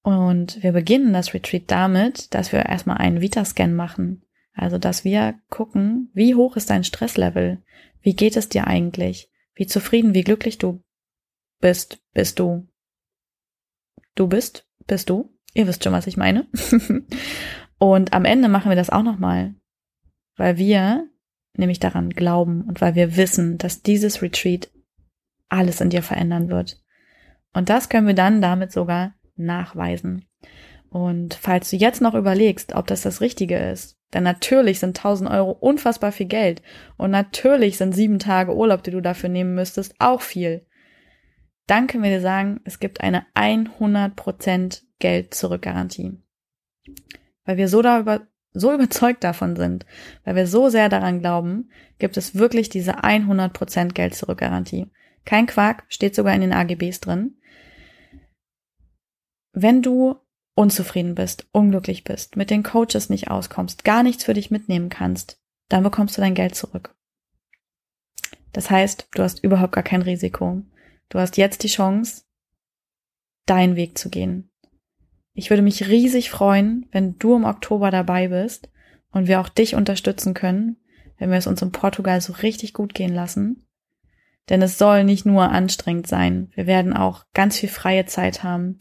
Und wir beginnen das Retreat damit, dass wir erstmal einen Vita-Scan machen. Also, dass wir gucken, wie hoch ist dein Stresslevel? Wie geht es dir eigentlich? Wie zufrieden, wie glücklich du bist, bist du? Du bist, bist du? Ihr wisst schon, was ich meine. Und am Ende machen wir das auch nochmal, weil wir nämlich daran glauben und weil wir wissen, dass dieses Retreat alles in dir verändern wird. Und das können wir dann damit sogar nachweisen. Und falls du jetzt noch überlegst, ob das das Richtige ist, denn natürlich sind 1000 Euro unfassbar viel Geld und natürlich sind sieben Tage Urlaub, die du dafür nehmen müsstest, auch viel. Dann können wir dir sagen, es gibt eine 100% Geld zurück Garantie weil wir so darüber, so überzeugt davon sind, weil wir so sehr daran glauben, gibt es wirklich diese 100% Geld zurück Garantie. Kein Quark, steht sogar in den AGBs drin. Wenn du unzufrieden bist, unglücklich bist, mit den Coaches nicht auskommst, gar nichts für dich mitnehmen kannst, dann bekommst du dein Geld zurück. Das heißt, du hast überhaupt gar kein Risiko. Du hast jetzt die Chance, deinen Weg zu gehen. Ich würde mich riesig freuen, wenn du im Oktober dabei bist und wir auch dich unterstützen können, wenn wir es uns in Portugal so richtig gut gehen lassen. Denn es soll nicht nur anstrengend sein. Wir werden auch ganz viel freie Zeit haben,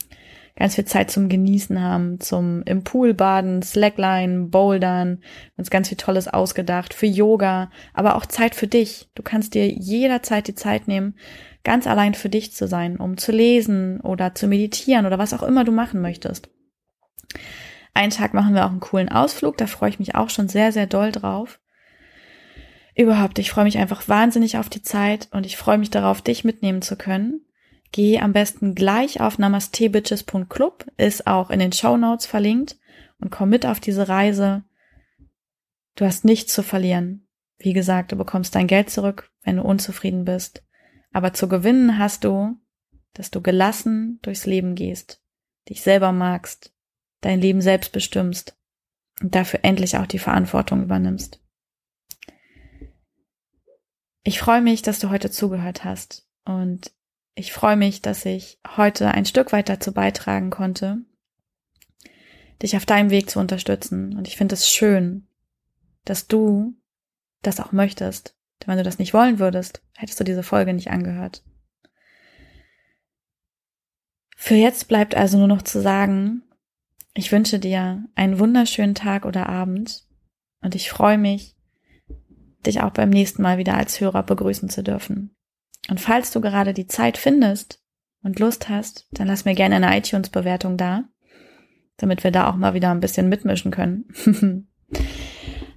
ganz viel Zeit zum Genießen haben, zum im Pool baden, Slackline, Bouldern, uns ganz viel Tolles ausgedacht für Yoga, aber auch Zeit für dich. Du kannst dir jederzeit die Zeit nehmen, ganz allein für dich zu sein, um zu lesen oder zu meditieren oder was auch immer du machen möchtest. Einen Tag machen wir auch einen coolen Ausflug, da freue ich mich auch schon sehr, sehr doll drauf. Überhaupt, ich freue mich einfach wahnsinnig auf die Zeit und ich freue mich darauf, dich mitnehmen zu können. Geh am besten gleich auf namastebitches.club, ist auch in den Show Notes verlinkt und komm mit auf diese Reise. Du hast nichts zu verlieren. Wie gesagt, du bekommst dein Geld zurück, wenn du unzufrieden bist. Aber zu gewinnen hast du, dass du gelassen durchs Leben gehst, dich selber magst, dein Leben selbst bestimmst und dafür endlich auch die Verantwortung übernimmst. Ich freue mich, dass du heute zugehört hast und ich freue mich, dass ich heute ein Stück weit dazu beitragen konnte, dich auf deinem Weg zu unterstützen. Und ich finde es schön, dass du das auch möchtest denn wenn du das nicht wollen würdest, hättest du diese Folge nicht angehört. Für jetzt bleibt also nur noch zu sagen, ich wünsche dir einen wunderschönen Tag oder Abend und ich freue mich, dich auch beim nächsten Mal wieder als Hörer begrüßen zu dürfen. Und falls du gerade die Zeit findest und Lust hast, dann lass mir gerne eine iTunes-Bewertung da, damit wir da auch mal wieder ein bisschen mitmischen können.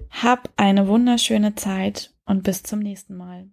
Hab eine wunderschöne Zeit und bis zum nächsten Mal.